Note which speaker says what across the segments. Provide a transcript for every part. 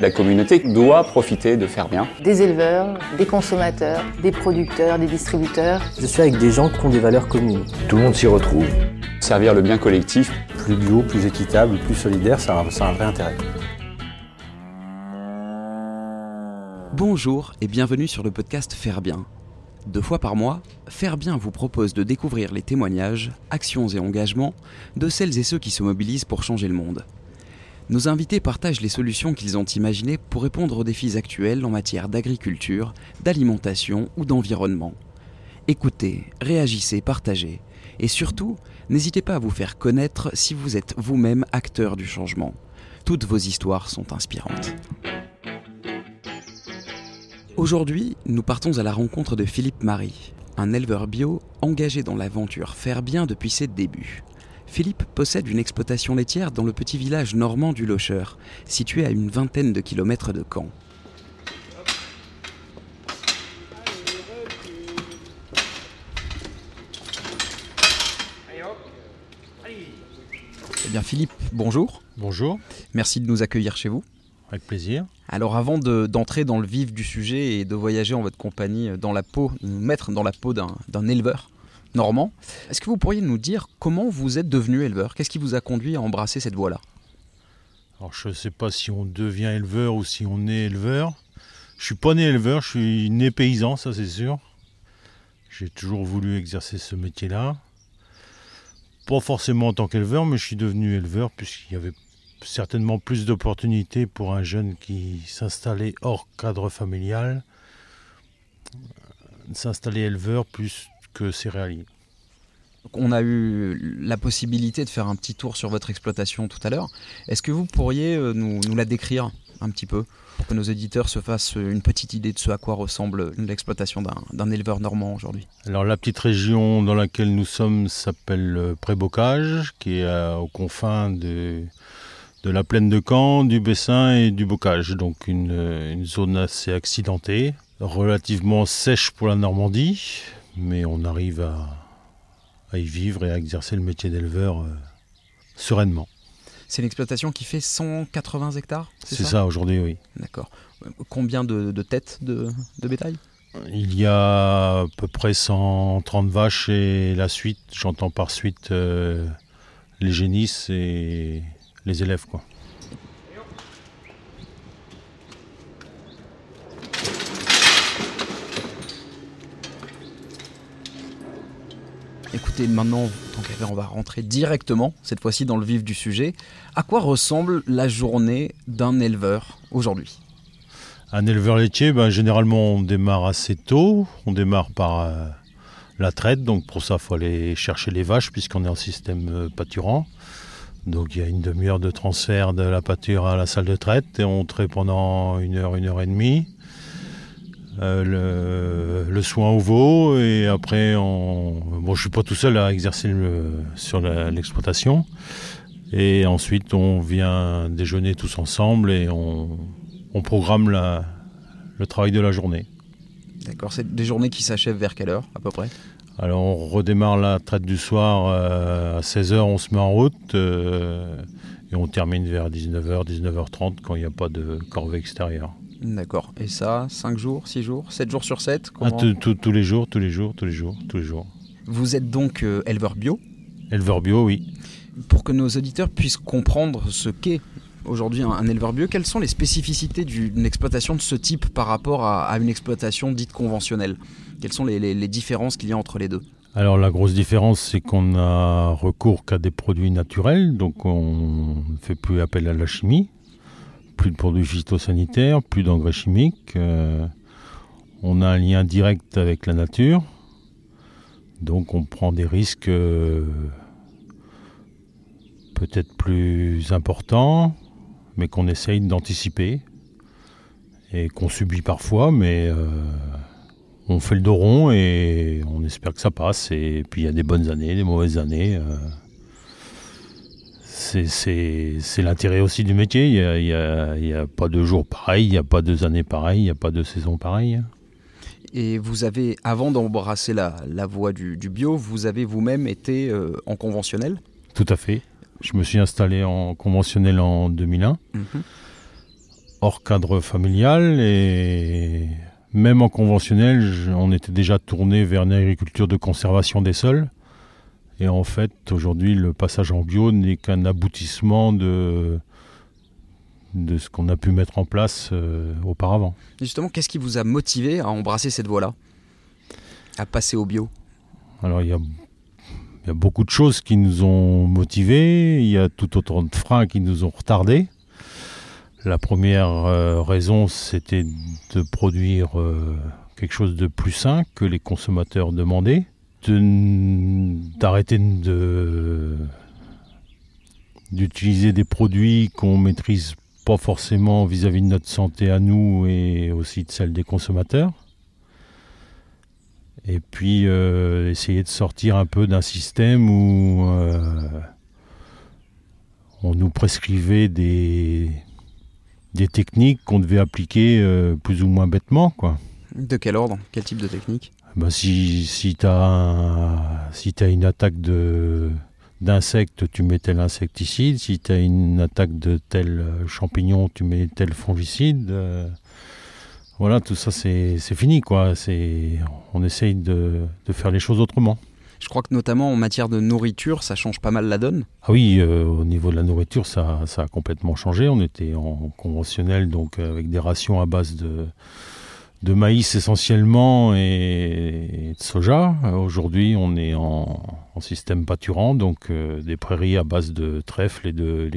Speaker 1: La communauté doit profiter de faire bien.
Speaker 2: Des éleveurs, des consommateurs, des producteurs, des distributeurs.
Speaker 3: Je suis avec des gens qui ont des valeurs communes.
Speaker 4: Tout le monde s'y retrouve.
Speaker 1: Servir le bien collectif.
Speaker 5: Plus bio, plus équitable, plus solidaire, ça a, ça a un vrai intérêt.
Speaker 6: Bonjour et bienvenue sur le podcast Faire Bien. Deux fois par mois, Faire Bien vous propose de découvrir les témoignages, actions et engagements de celles et ceux qui se mobilisent pour changer le monde. Nos invités partagent les solutions qu'ils ont imaginées pour répondre aux défis actuels en matière d'agriculture, d'alimentation ou d'environnement. Écoutez, réagissez, partagez. Et surtout, n'hésitez pas à vous faire connaître si vous êtes vous-même acteur du changement. Toutes vos histoires sont inspirantes. Aujourd'hui, nous partons à la rencontre de Philippe Marie, un éleveur bio engagé dans l'aventure Faire Bien depuis ses débuts. Philippe possède une exploitation laitière dans le petit village normand du Locher, situé à une vingtaine de kilomètres de Caen. Eh bien Philippe, bonjour.
Speaker 7: Bonjour.
Speaker 6: Merci de nous accueillir chez vous.
Speaker 7: Avec plaisir.
Speaker 6: Alors avant d'entrer dans le vif du sujet et de voyager en votre compagnie dans la peau, nous mettre dans la peau d'un éleveur normand, est-ce que vous pourriez nous dire comment vous êtes devenu éleveur? Qu'est-ce qui vous a conduit à embrasser cette voie-là?
Speaker 7: Alors je ne sais pas si on devient éleveur ou si on est éleveur. Je suis pas né éleveur, je suis né paysan, ça c'est sûr. J'ai toujours voulu exercer ce métier-là. Pas forcément en tant qu'éleveur, mais je suis devenu éleveur puisqu'il y avait certainement plus d'opportunités pour un jeune qui s'installait hors cadre familial, s'installer éleveur plus que céréalier.
Speaker 6: On a eu la possibilité de faire un petit tour sur votre exploitation tout à l'heure. Est-ce que vous pourriez nous, nous, la décrire un petit peu pour que nos éditeurs se fassent une petite idée de ce à quoi ressemble l'exploitation d'un éleveur normand aujourd'hui?
Speaker 7: Alors la petite région dans laquelle nous sommes s'appelle Prébocage, qui est aux confins de, de la plaine de Caen, du Bessin et du Bocage. Donc une, une, zone assez accidentée, relativement sèche pour la Normandie, mais on arrive à, à y vivre et à exercer le métier d'éleveur euh, sereinement.
Speaker 6: C'est une exploitation qui fait 180 hectares
Speaker 7: C'est ça, ça aujourd'hui, oui.
Speaker 6: D'accord. Combien de, de têtes de, de, bétail?
Speaker 7: Il y a à peu près 130 vaches et la suite, j'entends par suite euh, les génisses et les élèves. Quoi.
Speaker 6: Écoutez, maintenant, on va rentrer directement, cette fois-ci, dans le vif du sujet. À quoi ressemble la journée d'un éleveur aujourd'hui?
Speaker 7: Un éleveur laitier, ben, généralement, on démarre assez tôt. On démarre par euh, la traite, donc pour ça, il faut aller chercher les vaches, puisqu'on est en système euh, pâturant. Donc il y a une demi-heure de transfert de la pâture à la salle de traite et on traite pendant une heure, une heure et demie. Euh, le, le, soin au veau et après on... bon je suis pas tout seul à exercer le, sur l'exploitation et ensuite on vient déjeuner tous ensemble et on, on programme la, le travail de la journée.
Speaker 6: D'accord, c'est des journées qui s'achèvent vers quelle heure à peu près?
Speaker 7: Alors on redémarre la traite du soir euh, à 16h, on se met en route euh, et on termine vers 19h, 19h30 quand il n'y a pas de corvée extérieure.
Speaker 6: D'accord. Et ça, 5 jours, 6 jours, 7 jours sur 7
Speaker 7: ah, Tous les jours, tous les jours, tous les jours, tous les jours.
Speaker 6: Vous êtes donc euh, éleveur bio
Speaker 7: Éleveur bio, oui.
Speaker 6: Pour que nos auditeurs puissent comprendre ce qu'est aujourd'hui un, un, éleveur bio, quelles sont les spécificités d'une exploitation de ce type par rapport à, à une exploitation dite conventionnelle? Quelles sont les, les, les différences qu'il y a entre les deux?
Speaker 7: Alors la grosse différence, c'est qu'on a recours qu'à des produits naturels, donc on ne fait plus appel à la chimie, plus de produits phytosanitaires, plus d'engrais chimiques. Euh, on a un lien direct avec la nature, donc on prend des risques euh, peut-être plus importants, mais qu'on essaye d'anticiper et qu'on subit parfois, mais euh, on fait le dos rond et on espère que ça passe. Et puis il y a des bonnes années, des mauvaises années. C'est l'intérêt aussi du métier. Il n'y a, a, a, pas de jours pareils, il n'y a pas deux années pareilles, il n'y a pas de saisons pareilles.
Speaker 6: Et vous avez, avant d'embrasser la, la voie du, du, bio, vous avez vous-même été euh, en conventionnel?
Speaker 7: Tout à fait. Je me suis installé en conventionnel en 2001. Mm -hmm. hors cadre familial et même en conventionnel, je- on était déjà tourné vers une agriculture de conservation des sols. Et en fait, aujourd'hui, le passage en bio n'est qu'un aboutissement de, de ce qu'on a pu mettre en place euh, auparavant.
Speaker 6: Justement, qu'est-ce qui vous a motivé à embrasser cette voie-là? À passer au bio?
Speaker 7: Alors, il y a, il y a beaucoup de choses qui nous ont motivés, il y a tout autant de freins qui nous ont retardés. La première euh, raison, c'était de produire euh, quelque chose de plus sain que les consommateurs demandaient, de- d'arrêter d'utiliser des produits qu'on maîtrise pas forcément vis-à-vis de notre santé à nous et aussi de celle des consommateurs. Et puis euh, essayer de sortir un peu d'un système où euh, on nous prescrivait des, techniques qu'on devait appliquer euh, plus ou moins bêtement.
Speaker 6: De quel ordre? Quel type de technique?
Speaker 7: Ben, si si tu as, si as une attaque de d'insectes, tu mets tel insecticide. Si tu as une attaque de tel euh, champignon, tu mets tel fongicide. Euh, voilà, tout ça, c'est fini. quoi. On essaye de, de faire les choses autrement.
Speaker 6: Je crois que notamment en matière de nourriture, ça change pas mal la donne.
Speaker 7: Ah oui, euh, au niveau de la nourriture, ça, ça a complètement changé. On était en conventionnel, donc avec des rations à base de, de maïs essentiellement et, de soja. Aujourd'hui, on est en, en système pâturant, donc euh, des prairies à base de trèfle et de,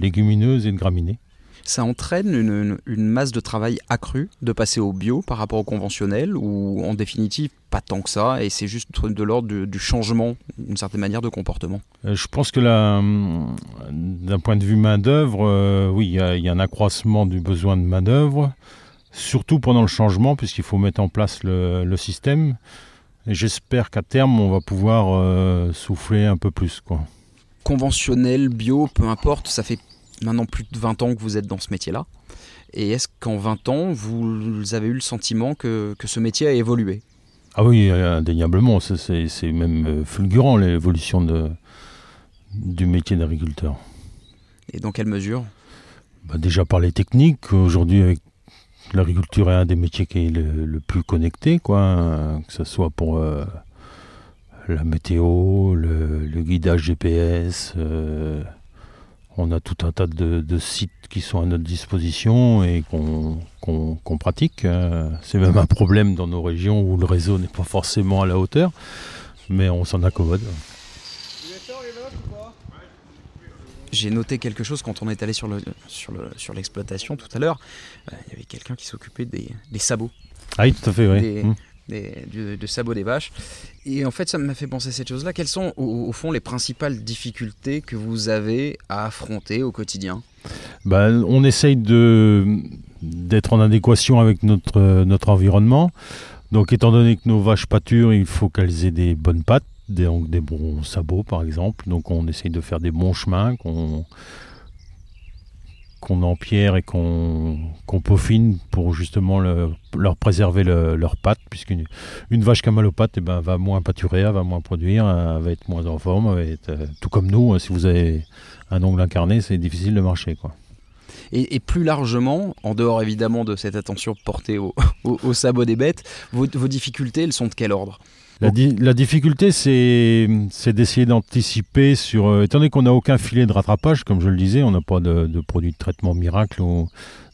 Speaker 7: légumineuses et de graminées.
Speaker 6: Ça entraîne une, masse de travail accrue de passer au bio par rapport au conventionnel ou en définitive pas tant que ça et c'est juste de l'ordre du, du changement d'une certaine manière de comportement.
Speaker 7: Euh, Je pense que hum, d'un point de vue main-d'œuvre, euh, oui, il y, y a un accroissement du besoin de main-d'œuvre, surtout pendant le changement, puisqu'il faut mettre en place le, le système. Et j'espère qu'à terme, on va pouvoir euh, souffler un peu plus. Quoi.
Speaker 6: Conventionnel, bio, peu importe, ça fait maintenant plus de 20 ans que vous êtes dans ce métier-là. Et est-ce qu'en 20 ans, vous avez eu le sentiment que, que ce métier a évolué?
Speaker 7: Ah oui, indéniablement, c'est- c'est c'est même euh, fulgurant l'évolution de, du métier d'agriculteur.
Speaker 6: Et dans quelle mesure?
Speaker 7: Bah, déjà par les techniques, aujourd'hui avec l'agriculture est un des métiers qui est le, plus connecté, quoi, hein, que ce soit pour euh, la météo, le, guidage GPS. euh, on a tout un tas de, sites qui sont à notre disposition et qu'on pratique. euh. C'est même un problème dans nos régions où le réseau n'est pas forcément à la hauteur, mais on s'en accommode.
Speaker 6: J'ai noté quelque chose quand on est allé sur le sur le sur l'exploitation tout à l'heure. Euh, Il y avait quelqu'un qui s'occupait des, des sabots,
Speaker 7: Ah oui, tout à fait, oui.
Speaker 6: Des-
Speaker 7: Mmh.
Speaker 6: des, du- de sabots des vaches. Et en fait, ça m'a fait penser à cette chose-là. Quelles sont au, au fond les principales difficultés que vous avez à affronter au quotidien?
Speaker 7: Bah, on essaye de d'être en adéquation avec notre, euh, notre environnement. Donc, étant donné que nos vaches pâturent, il faut qu'elles aient des bonnes pattes, des, bons sabots, par exemple. Donc, on essaye de faire des bons chemins qu'on qu'on empierre et qu'on qu'on peaufine pour justement le- leur préserver le- leurs pattes, puisqu'une une vache qui a mal aux pattes eh ben, va moins pâturer, va moins produire, elle va être moins en forme, va être, euh, tout comme nous, hein, si vous avez un ongle incarné, c'est difficile de marcher. Quoi.
Speaker 6: et, plus largement, en dehors évidemment de cette attention portée au, au, au des bêtes, vos, vos difficultés, elles sont de quel ordre?
Speaker 7: La, di- la difficulté, c'est d'essayer d'anticiper sur. euh, étant donné qu'on n'a aucun filet de rattrapage, comme je le disais, on n'a pas de, produit de traitement miracle.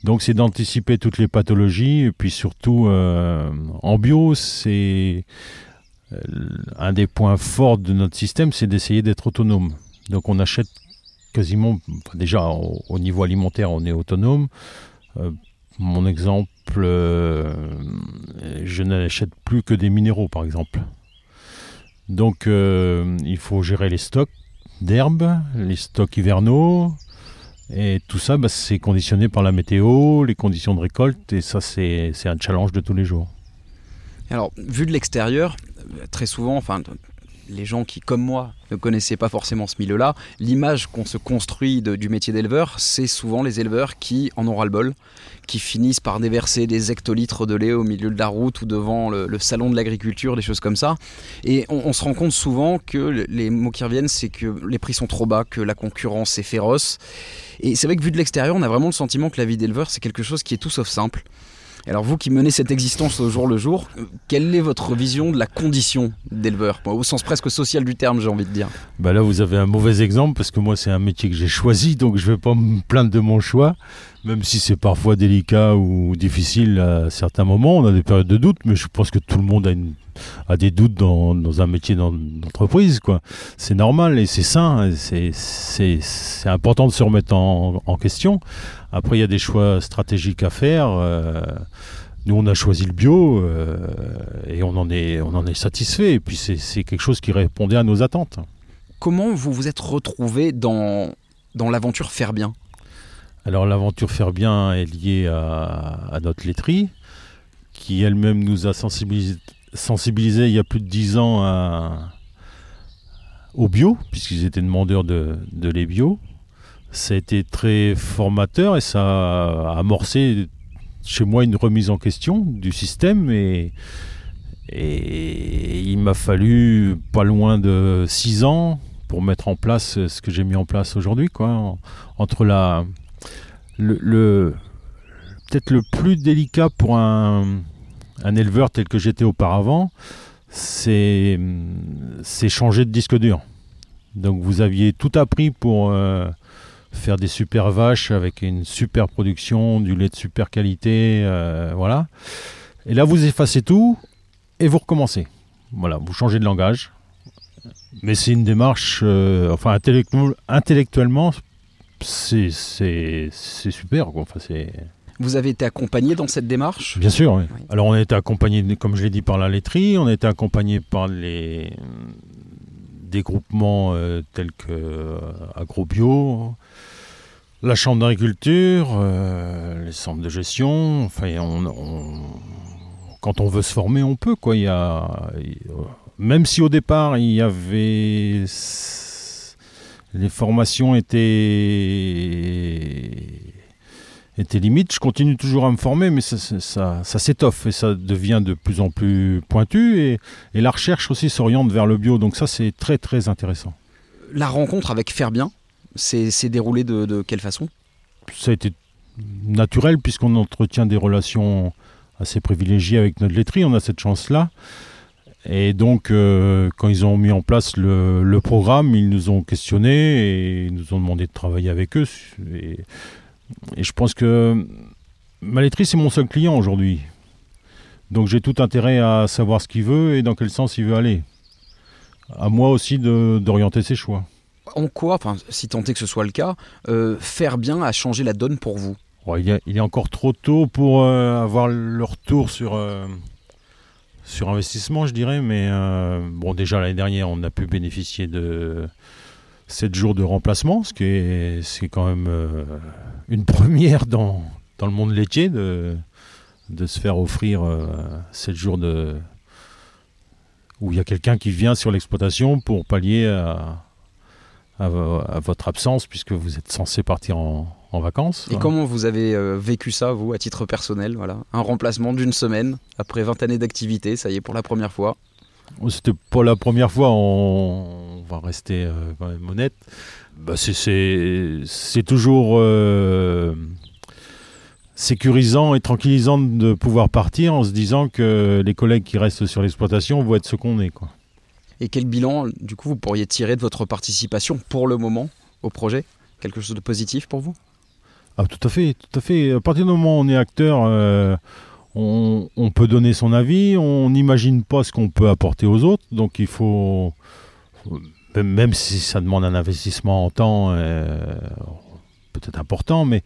Speaker 7: donc, c'est d'anticiper toutes les pathologies. Et puis surtout, euh, en bio, c'est. euh, un des points forts de notre système, c'est d'essayer d'être autonome. Donc, on achète quasiment. déjà, au, au niveau alimentaire, on est autonome. Mon exemple, je n'achète plus que des minéraux, par exemple. Donc, euh, il faut gérer les stocks d'herbes, les stocks hivernaux, et tout ça, bah, c'est conditionné par la météo, les conditions de récolte, et ça, c'est un challenge de tous les jours.
Speaker 6: Alors, vu de l'extérieur, très souvent, enfin, les gens qui, comme moi, ne connaissaient pas forcément ce milieu-là, l'image qu'on se construit du métier d'éleveur, c'est souvent les éleveurs qui en ont ras-le-bol, qui finissent par déverser des hectolitres de lait au milieu de la route ou devant le, salon de l'agriculture, des choses comme ça. Et on, on se rend compte souvent que le- les mots qui reviennent, c'est que les prix sont trop bas, que la concurrence est féroce. Et c'est vrai que vu de l'extérieur, on a vraiment le sentiment que la vie d'éleveur, c'est quelque chose qui est tout sauf simple. Alors vous qui menez cette existence au jour le jour, euh, quelle est votre vision de la condition d'éleveur? Au sens presque social du terme, j'ai envie de dire.
Speaker 7: Bah là, vous avez un mauvais exemple parce que moi, c'est un métier que j'ai choisi, donc je vais pas me plaindre de mon choix, même si c'est parfois délicat ou difficile à certains moments. On a des périodes de doute, mais je pense que tout le monde a, une- a des doutes dans, dans un métier d'en- d'entreprise, quoi. C'est normal et c'est sain. C'est important de se remettre en, en question. Après, il y a des choix stratégiques à faire. euh, nous, on a choisi le bio euh, et on en est, on en est satisfait. Et puis, c'est quelque chose qui répondait à nos attentes.
Speaker 6: Comment vous vous êtes retrouvé dans, dans l'aventure faire bien?
Speaker 7: Alors l'aventure faire bien est liée à, à notre laiterie, qui elle-même nous a sensibilisé, sensibilisé il y a plus de dix ans à- au bio, puisqu'ils étaient demandeurs de, de lait bio. Ça a été très formateur et ça a amorcé chez moi une remise en question du système et, et il m'a fallu pas loin de six ans pour mettre en place ce que j'ai mis en place aujourd'hui, quoi, en- entre la, le, le- peut-être le plus délicat pour un, un éleveur tel que j'étais auparavant, c'est changer de disque dur. Donc vous aviez tout appris pour euh, faire des super vaches avec une super production, du lait de super qualité, euh, voilà. Et là vous effacez tout et vous recommencez. Voilà, vous changez de langage. Mais c'est une démarche, euh, enfin intellectu- intellectuellement, c'est super. Quoi. Enfin, c'est
Speaker 6: Vous avez été accompagné dans cette démarche?
Speaker 7: Bien sûr, oui.
Speaker 6: Oui.
Speaker 7: Alors on a été accompagné, comme je l'ai dit, par la laiterie, on a été accompagné par les, des groupements euh, tels que euh, AgroBio, la Chambre d'agriculture, euh, les centres de gestion. Enfin, on, on- quand on veut se former, on peut. Quoi. Il y a, même si au départ, il y avait... Les formations étaient était limite. Je continue toujours à me former, mais ça, ça, ça- ça s'étoffe et ça devient de plus en plus pointu. Et, et la recherche aussi s'oriente vers le bio. Donc ça, c'est très très intéressant.
Speaker 6: La rencontre avec faire bien, c'est c'est déroulé de, de quelle façon?
Speaker 7: Ça a été naturel puisqu'on entretient des relations assez privilégiées avec notre laiterie. On a cette chance-là. Et donc, euh, quand ils ont mis en place le, le programme, ils nous ont questionnés et ils nous ont demandé de travailler avec eux. Et, et je pense que ma c'est mon seul client aujourd'hui. Donc j'ai tout intérêt à savoir ce qu'il veut et dans quel sens il veut aller. À moi aussi de- d'orienter ses choix.
Speaker 6: En quoi, enfin, si tant est que ce soit le cas, euh, faire bien a changé la donne pour vous?
Speaker 7: Ouais, il, est, il est encore trop tôt pour euh, avoir le retour sur, euh, sur investissement, je dirais. Mais bon, déjà l'année dernière, on a pu bénéficier de 7 jours de remplacement, ce qui est, c'est quand même euh, une première dans, dans le monde laitier de, de se faire offrir euh, 7 jours de où il y a quelqu'un qui vient sur l'exploitation pour pallier à, à vo- à votre absence puisque vous êtes censé partir en, en vacances.
Speaker 6: Et comment vous avez euh, vécu ça, vous, à titre personnel voilà Un remplacement d'une semaine, après 20 années d'activité, ça y est, pour la première fois.
Speaker 7: C'était pas la première fois, on, on va rester euh, quand même honnête. Bah, c'est- toujours euh, sécurisant et tranquillisant de pouvoir partir en se disant que les collègues qui restent sur l'exploitation vont être ce qu'on est. Quoi.
Speaker 6: Et quel bilan, du coup, vous pourriez tirer de votre participation pour le moment au projet? Quelque chose de positif pour vous?
Speaker 7: Ah, tout à fait, tout à fait. À partir du moment où on est acteur, euh, on, peut donner son avis, on n'imagine pas ce qu'on peut apporter aux autres, donc il faut, même- si ça demande un investissement en temps, euh, peut-être important, mais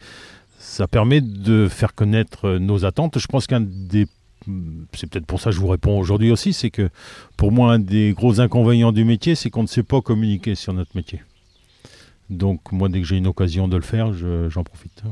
Speaker 7: ça permet de faire connaître nos attentes. Je pense qu'un des c'est peut-être pour ça que je vous réponds aujourd'hui aussi, c'est que pour moi, un des gros inconvénients du métier, c'est qu'on ne sait pas communiquer sur notre métier. Donc moi, dès que j'ai une occasion de le faire, je- j'en profite.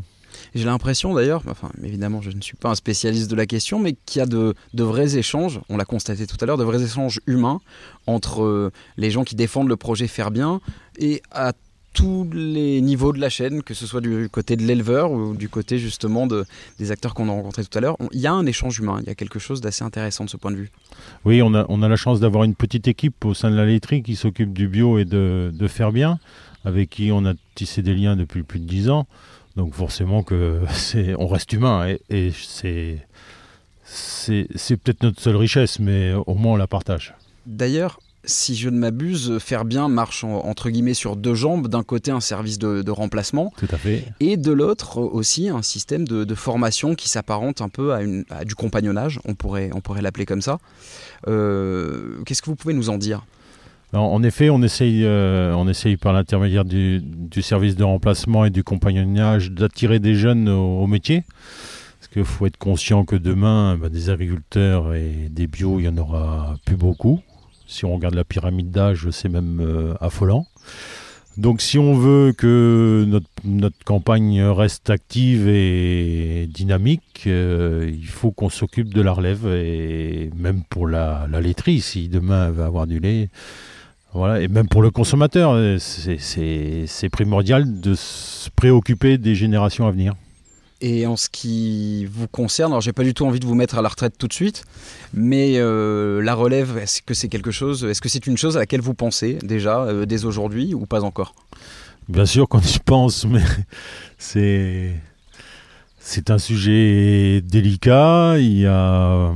Speaker 6: J'ai l'impression d'ailleurs, enfin évidemment je ne suis pas un spécialiste de la question, mais qu'il y a de, vrais échanges, on l'a constaté tout à l'heure, de vrais échanges humains entre euh, les gens qui défendent le projet Faire Bien et à tous les niveaux de la chaîne, que ce soit du côté de l'éleveur ou du côté justement de, des acteurs qu'on a rencontrés tout à l'heure. Il y a un échange humain, il y a quelque chose d'assez intéressant de ce point de vue.
Speaker 7: Oui, on a, la chance d'avoir une petite équipe au sein de la laiterie qui s'occupe du bio et de, de, faire bien, avec qui on a tissé des liens depuis plus de dix ans. Donc forcément que c'est, on reste humain et, et c'est, c'est, c'est peut-être notre seule richesse, mais au moins on la partage.
Speaker 6: D'ailleurs, si je ne m'abuse, faire bien marche entre guillemets sur deux jambes. D'un côté, un service de, remplacement.
Speaker 7: Tout à fait.
Speaker 6: Et de l'autre aussi, un système de, formation qui s'apparente un peu à, du compagnonnage. On pourrait, on pourrait l'appeler comme ça. Euh, qu'est-ce que vous pouvez nous en dire?
Speaker 7: En effet, on essaye, euh, on essaye par l'intermédiaire du, service de remplacement et du compagnonnage d'attirer des jeunes au, métier. Parce qu'il faut être conscient que demain, bah, des agriculteurs et des bio, il n'y en aura plus beaucoup. Si on regarde la pyramide d'âge, c'est même euh, affolant. Donc si on veut que notre, campagne reste active et dynamique, euh, il faut qu'on s'occupe de la relève et même pour la, laiterie, si demain elle va avoir du lait, voilà, et même pour le consommateur, c'est primordial de se préoccuper des générations à venir.
Speaker 6: Et en ce qui vous concerne, alors j'ai pas du tout envie de vous mettre à la retraite tout de suite, mais euh, la relève, est-ce que c'est quelque chose, est-ce que c'est une chose à laquelle vous pensez déjà euh, dès aujourd'hui ou pas encore?
Speaker 7: Bien sûr qu'on y pense, mais c'est c'est un sujet délicat. Il y a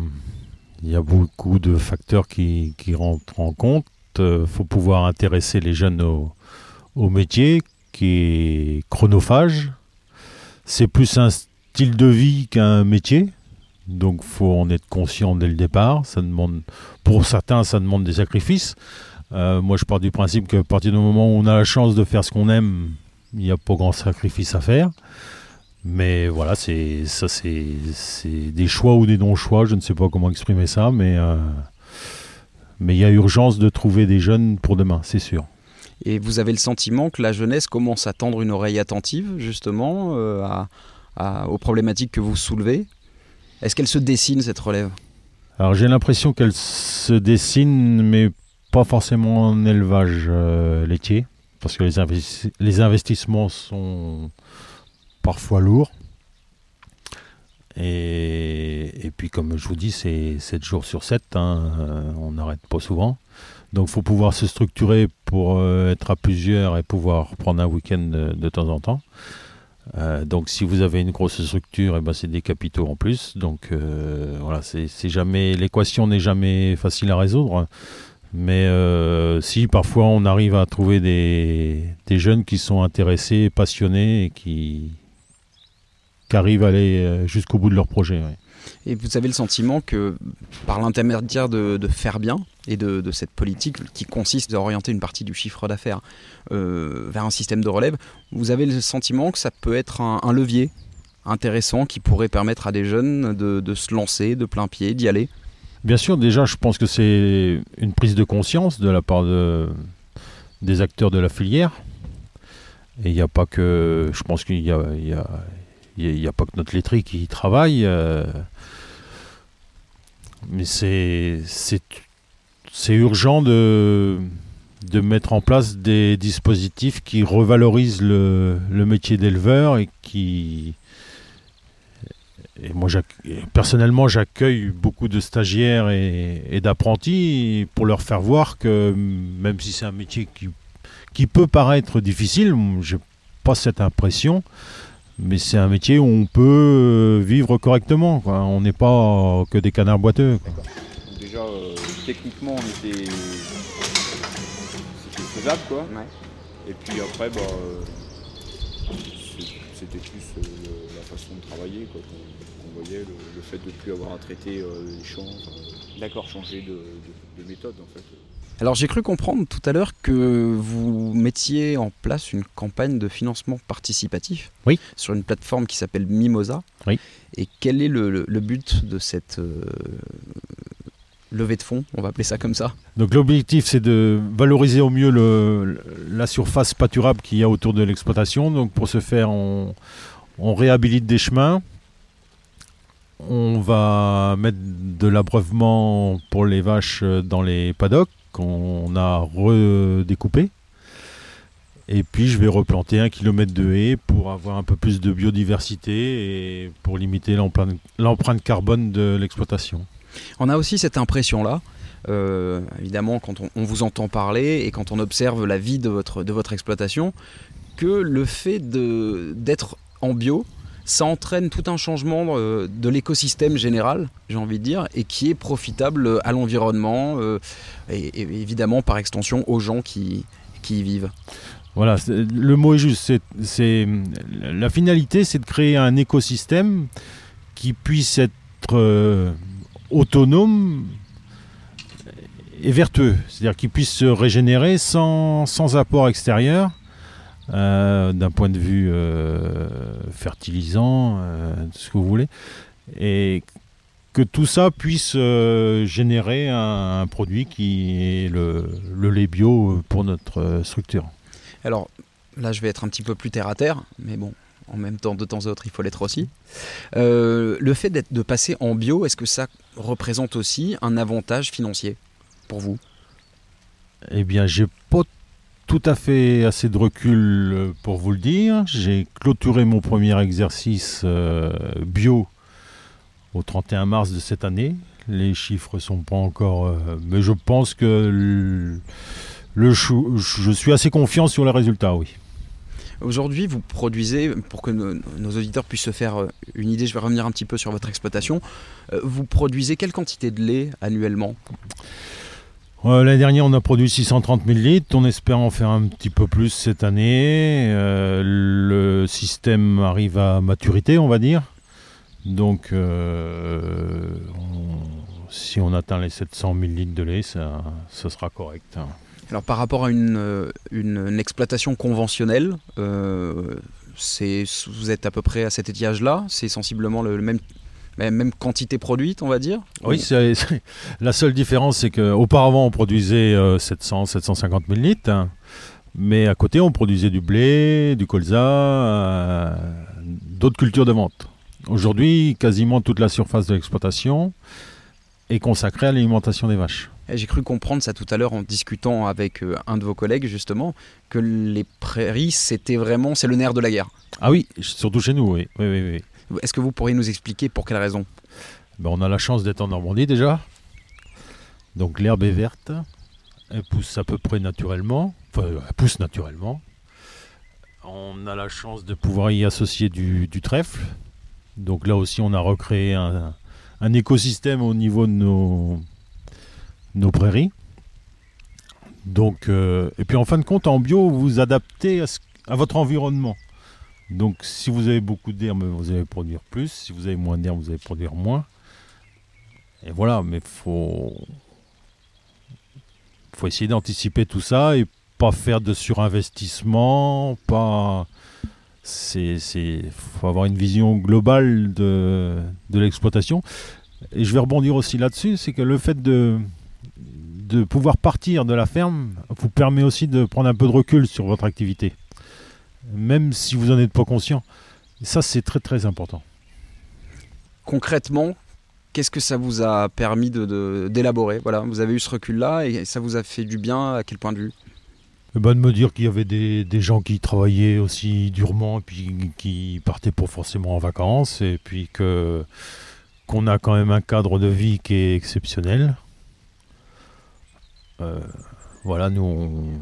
Speaker 7: il y a beaucoup de facteurs qui, qui rentrent en compte. Il euh, faut pouvoir intéresser les jeunes au, métier qui est chronophage c'est plus un style de vie qu'un métier. Donc faut en être conscient dès le départ. Ça demande, pour certains, ça demande des sacrifices. Euh, moi, je pars du principe qu'à partir du moment où on a la chance de faire ce qu'on aime, il n'y a pas grand sacrifice à faire. Mais voilà, c'est ça, c'est des choix ou des non-choix. Je ne sais pas comment exprimer ça, mais euh, mais il y a urgence de trouver des jeunes pour demain, c'est sûr.
Speaker 6: Et vous avez le sentiment que la jeunesse commence à tendre une oreille attentive, justement, euh, aux problématiques que vous soulevez? Est-ce qu'elle se dessine, cette relève?
Speaker 7: Alors j'ai l'impression qu'elle se dessine, mais pas forcément en élevage euh, laitier, parce que les, investissements sont parfois lourds. Et, puis comme je vous dis, c'est 7 jours sur 7, hein, euh, on n'arrête pas souvent. Donc il faut pouvoir se structurer pour euh, être à plusieurs et pouvoir prendre un week-end de, temps en temps. Euh, donc si vous avez une grosse structure, et eh ben, c'est des capitaux en plus. Donc voilà, c'est jamais l'équation n'est jamais facile à résoudre. Mais si parfois on arrive à trouver des, jeunes qui sont intéressés, passionnés et qui, arrivent à aller jusqu'au bout de leur projet.
Speaker 6: Et vous avez le sentiment que par l'intermédiaire de, faire bien et de, cette politique qui consiste à orienter une partie du chiffre d'affaires euh, vers un système de relève, vous avez le sentiment que ça peut être un, levier intéressant qui pourrait permettre à des jeunes de, se lancer de plein pied, d'y aller?
Speaker 7: Bien sûr, déjà, je pense que c'est une prise de conscience de la part de, des acteurs de la filière. Et il n'y a pas que. Je pense qu'il y a, il n'y a, pas que notre laiterie qui travaille. Euh, mais c'est urgent de, mettre en place des dispositifs qui revalorisent le, métier d'éleveur et qui. Moi, personnellement, j'accueille beaucoup de stagiaires et, et d'apprentis pour leur faire voir que même si c'est un métier qui, qui peut paraître difficile, j'ai pas cette impression mais c'est un métier où on peut euh, vivre correctement. On n'est pas que des canards boiteux.
Speaker 1: déjà, euh, techniquement, on était... c'était faisable. Quoi. Et puis après, bah, euh, c'était plus la façon de travailler qu'on voyait, le, fait de ne plus avoir à traiter les champs, D'accord. changer de, de, méthode en fait.
Speaker 6: Alors j'ai cru comprendre tout à l'heure que vous mettiez en place une campagne de financement participatif
Speaker 7: oui.
Speaker 6: sur une plateforme qui s'appelle Mimosa.
Speaker 7: Oui.
Speaker 6: Et quel est le, but de cette euh, levée de fonds On va appeler ça comme ça?
Speaker 7: Donc l'objectif c'est de valoriser au mieux la surface pâturable qu'il y a autour de l'exploitation. Donc pour ce faire on, on réhabilite des chemins. On va mettre de l'abreuvement pour les vaches dans les paddocks qu'on a redécoupé. Et puis je vais replanter un kilomètre de haies pour avoir un peu plus de biodiversité et pour limiter l'empreinte carbone de l'exploitation.
Speaker 6: On a aussi cette impression-là, euh, évidemment quand on, vous entend parler et quand on observe la vie de votre, de votre exploitation, que le fait d'être en bio, ça entraîne tout un changement euh, de l'écosystème général, j'ai envie de dire, et qui est profitable à l'environnement euh, et, évidemment par extension aux gens qui, qui y vivent.
Speaker 7: Voilà, le mot est juste. La finalité, c'est de créer un écosystème qui puisse être euh, autonome et vertueux. C'est-à-dire qu'il puisse se régénérer sans, sans apport extérieur, euh, d'un point de vue euh, fertilisant, ce que vous voulez. Et que tout ça puisse générer un, produit qui est le, le lait bio pour notre structure.
Speaker 6: Alors là, je vais être un petit peu plus terre à terre, mais bon, en même temps, de temps à autre, il faut l'être aussi. Euh, le fait de passer en bio, est-ce que ça représente aussi un avantage financier pour vous?
Speaker 7: Eh bien, j'ai pas tout à fait assez de recul pour vous le dire. J'ai clôturé mon premier exercice euh, bio au 31 mars de cette année. Les chiffres sont pas encore, euh, mais je pense que le je suis assez confiant sur les résultats, oui.
Speaker 6: Aujourd'hui, vous produisez, pour que nos, auditeurs puissent se faire euh, une idée, je vais revenir un petit peu sur votre exploitation, euh, vous produisez quelle quantité de lait annuellement?
Speaker 7: Euh, L'année dernière, on a produit 630 000 litres. On espère en faire un petit peu plus cette année. le système arrive à maturité, on va dire. Donc, si on atteint les 700 000 litres de lait, ça, ça sera correct. Hein.
Speaker 6: Alors par rapport à une, euh, exploitation conventionnelle, euh, vous êtes à peu près à cet étiage-là C'est sensiblement le, même, même quantité produite, on va dire
Speaker 7: Oui, la seule différence, c'est qu'auparavant, on produisait 700, 750 000 litres. Hein. mais à côté, on produisait du blé, du colza, euh, d'autres cultures de vente. Aujourd'hui, quasiment toute la surface de l'exploitation est consacrée à l'alimentation des vaches.
Speaker 6: J'ai cru comprendre ça tout à l'heure en discutant avec euh, un de vos collègues justement que les prairies c'était vraiment c'est le nerf de la guerre.
Speaker 7: Ah oui, surtout chez nous, oui. oui, oui,
Speaker 6: oui. Est-ce que vous pourriez nous expliquer pour quelle raison?
Speaker 7: Ben, On a la chance d'être en Normandie déjà. Donc l'herbe est verte, elle pousse à peu près naturellement, enfin elle pousse naturellement. On a la chance de pouvoir y associer du, trèfle. Donc là aussi on a recréé un, écosystème au niveau de nos, prairies. Euh, et puis en fin de compte, en bio, vous vous adaptez à, votre environnement. Donc, si vous avez beaucoup d'herbe, vous allez produire plus. Si vous avez moins d'herbe, vous allez produire moins. Et voilà, mais faut faut essayer d'anticiper tout ça et pas faire de surinvestissement, pas c'est faut avoir une vision globale de, de l'exploitation. Et je vais rebondir aussi là-dessus, c'est que le fait de de pouvoir partir de la ferme vous permet aussi de prendre un peu de recul sur votre activité, même si vous n'en êtes pas conscient. ça, c'est très très important.
Speaker 6: Concrètement, qu'est-ce que ça vous a permis d'élaborer de, Voilà, vous avez eu ce recul-là et ça vous a fait du bien à quel point de vue?
Speaker 7: Eh ben, de me dire qu'il y avait des, gens qui travaillaient aussi durement et puis qui partaient pas forcément en vacances et puis que qu'on a quand même un cadre de vie qui est exceptionnel euh, voilà, nous, on,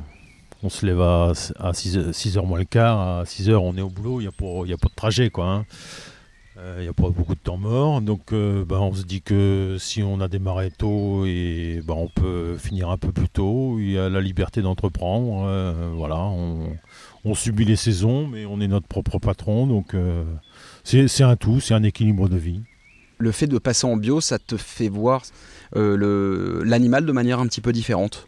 Speaker 7: se lève à, 6h, moins le quart. À 6h, on est au boulot. Il n'y a, a, pas de trajet, quoi. Hein. Euh, il n'y a pas beaucoup de temps mort. Donc, euh, bah, on se dit que si on a démarré tôt, et, bah, on peut finir un peu plus tôt. Il y a la liberté d'entreprendre. voilà, on, on, subit les saisons, mais on est notre propre patron. Donc, c'est un tout, c'est un équilibre de vie.
Speaker 6: Le fait de passer en bio, ça te fait voir euh, l'animal de manière un petit peu différente?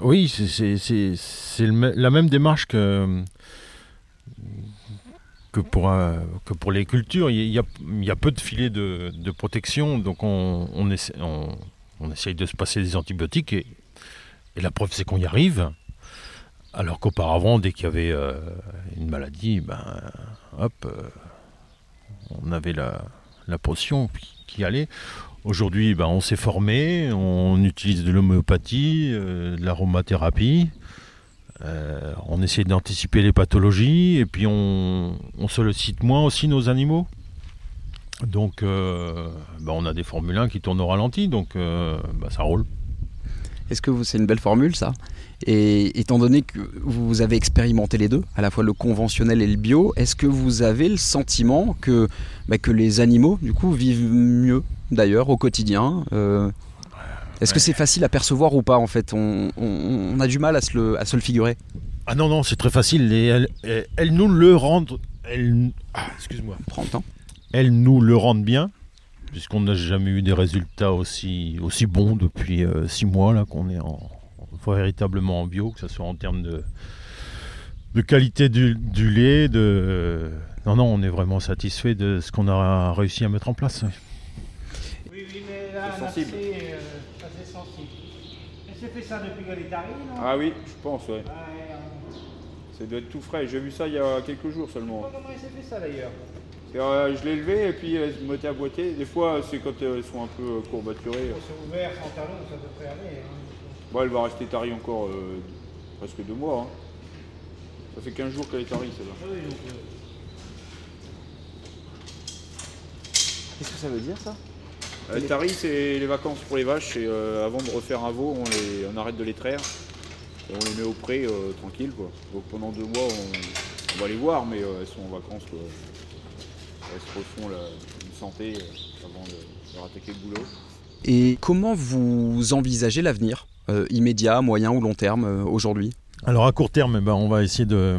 Speaker 7: Oui, c'est la même démarche que, pour, que pour les cultures. Il y, a, peu de filets de, protection, donc on, on, on, essaye de se passer des antibiotiques et, et la preuve c'est qu'on y arrive. Alors qu'auparavant, dès qu'il y avait euh, une maladie, ben, hop, euh, on avait la, la potion qui allait. Aujourd'hui, ben, on s'est formé, on utilise de l'homéopathie, euh, de l'aromathérapie. Euh, on essaie d'anticiper les pathologies et puis on, sollicite moins aussi nos animaux. Donc euh, ben, on a des Formule 1 qui tournent au ralenti, donc ben, ça roule.
Speaker 6: Est-ce que c'est une belle formule ça? Et étant donné que vous avez expérimenté les deux, à la fois le conventionnel et le bio, est-ce que vous avez le sentiment que, bah, que les animaux du coup vivent mieux d'ailleurs au quotidien euh, Est-ce que c'est facile à percevoir ou pas en fait? On, on, a du mal à se le, à se le figurer.
Speaker 7: Ah non, non, c'est très facile. Et elles, nous le rendent. Ah, excuse-moi.
Speaker 6: Prends le temps.
Speaker 7: Elles nous le rendent bien puisqu'on n'a jamais eu des résultats aussi, aussi bons depuis euh, six mois là qu'on est en, véritablement en bio, que ce soit en termes de, de qualité du, lait, de non non, on est vraiment satisfait de ce qu'on a réussi à mettre en place.
Speaker 4: Oui, oui, mais là, c'est sensible. Euh, assez sensible. Elle s'est fait ça depuis qu'elle est arrivée, non?
Speaker 1: Ah oui, je pense, ouais. ça doit être tout frais. J'ai vu ça il y a quelques jours seulement.
Speaker 4: Comment elle s'est fait ça d'ailleurs
Speaker 1: euh, je l'ai levé et puis elle se mettait à boiter. Des fois, c'est quand elles sont un peu euh, courbaturées.
Speaker 4: C'est ouvert sans talon, ça devrait aller. Hein.
Speaker 1: Bon, elle va rester tarie encore euh, presque deux mois. Hein. Ça fait 15 jours qu'elle est tarie, celle-là.
Speaker 4: Ah oui, donc,
Speaker 6: Qu'est-ce que ça veut dire, ça?
Speaker 1: Euh, Tarie, c'est les vacances pour les vaches. Et avant de refaire un veau, on, les, on, arrête de les traire. Et on les met au pré tranquille. Quoi. Donc pendant deux mois, on, va les voir, mais elles sont en vacances. Quoi elles se refont la, une santé euh, avant de, attaquer le boulot.
Speaker 6: Et comment vous envisagez l'avenir euh, immédiat, moyen ou long terme euh, aujourd'hui?
Speaker 7: Alors à court terme, eh ben, on va essayer de,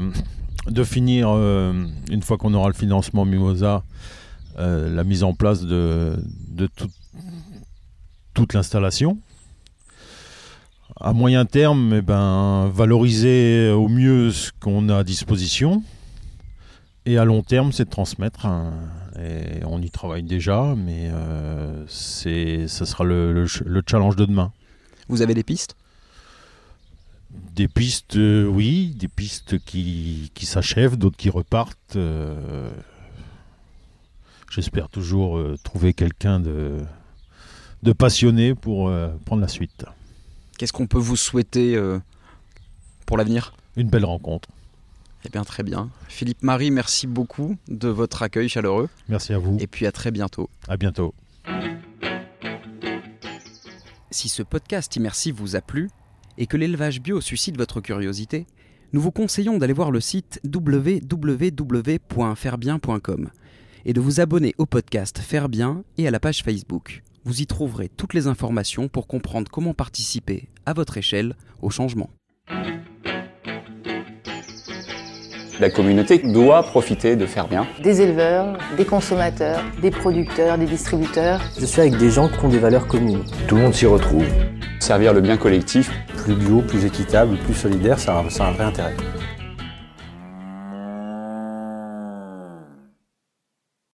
Speaker 7: de finir, euh, une fois qu'on aura le financement Mimosa, euh, la mise en place de, de tout, toute l'installation. À moyen terme, eh ben, valoriser au mieux ce qu'on a à disposition, et à long terme, c'est de transmettre. et on y travaille déjà, mais euh, c'est, ce sera le, le, challenge de demain.
Speaker 6: Vous avez des pistes?
Speaker 7: Des pistes, euh, oui, des pistes qui, qui s'achèvent, d'autres qui repartent. Euh, j'espère toujours trouver quelqu'un de, de passionné pour prendre la suite.
Speaker 6: Qu'est-ce qu'on peut vous souhaiter pour l'avenir?
Speaker 7: Une belle rencontre.
Speaker 6: Eh bien, très bien. Philippe Marie, merci beaucoup de votre accueil chaleureux.
Speaker 7: Merci à vous.
Speaker 6: Et puis à très bientôt.
Speaker 7: À bientôt.
Speaker 6: Si ce podcast immersif vous a plu et que l'élevage bio suscite votre curiosité, nous vous conseillons d'aller voir le site www.fairebien.com et de vous abonner au podcast Faire Bien et à la page Facebook. Vous y trouverez toutes les informations pour comprendre comment participer à votre échelle au changement.
Speaker 8: La communauté doit profiter de faire bien.
Speaker 2: Des éleveurs, des consommateurs, des producteurs, des distributeurs.
Speaker 3: Je suis avec des gens qui ont des valeurs communes.
Speaker 5: Tout le monde s'y retrouve.
Speaker 8: Servir le bien collectif.
Speaker 5: Plus bio, plus équitable, plus solidaire, ça a un vrai intérêt.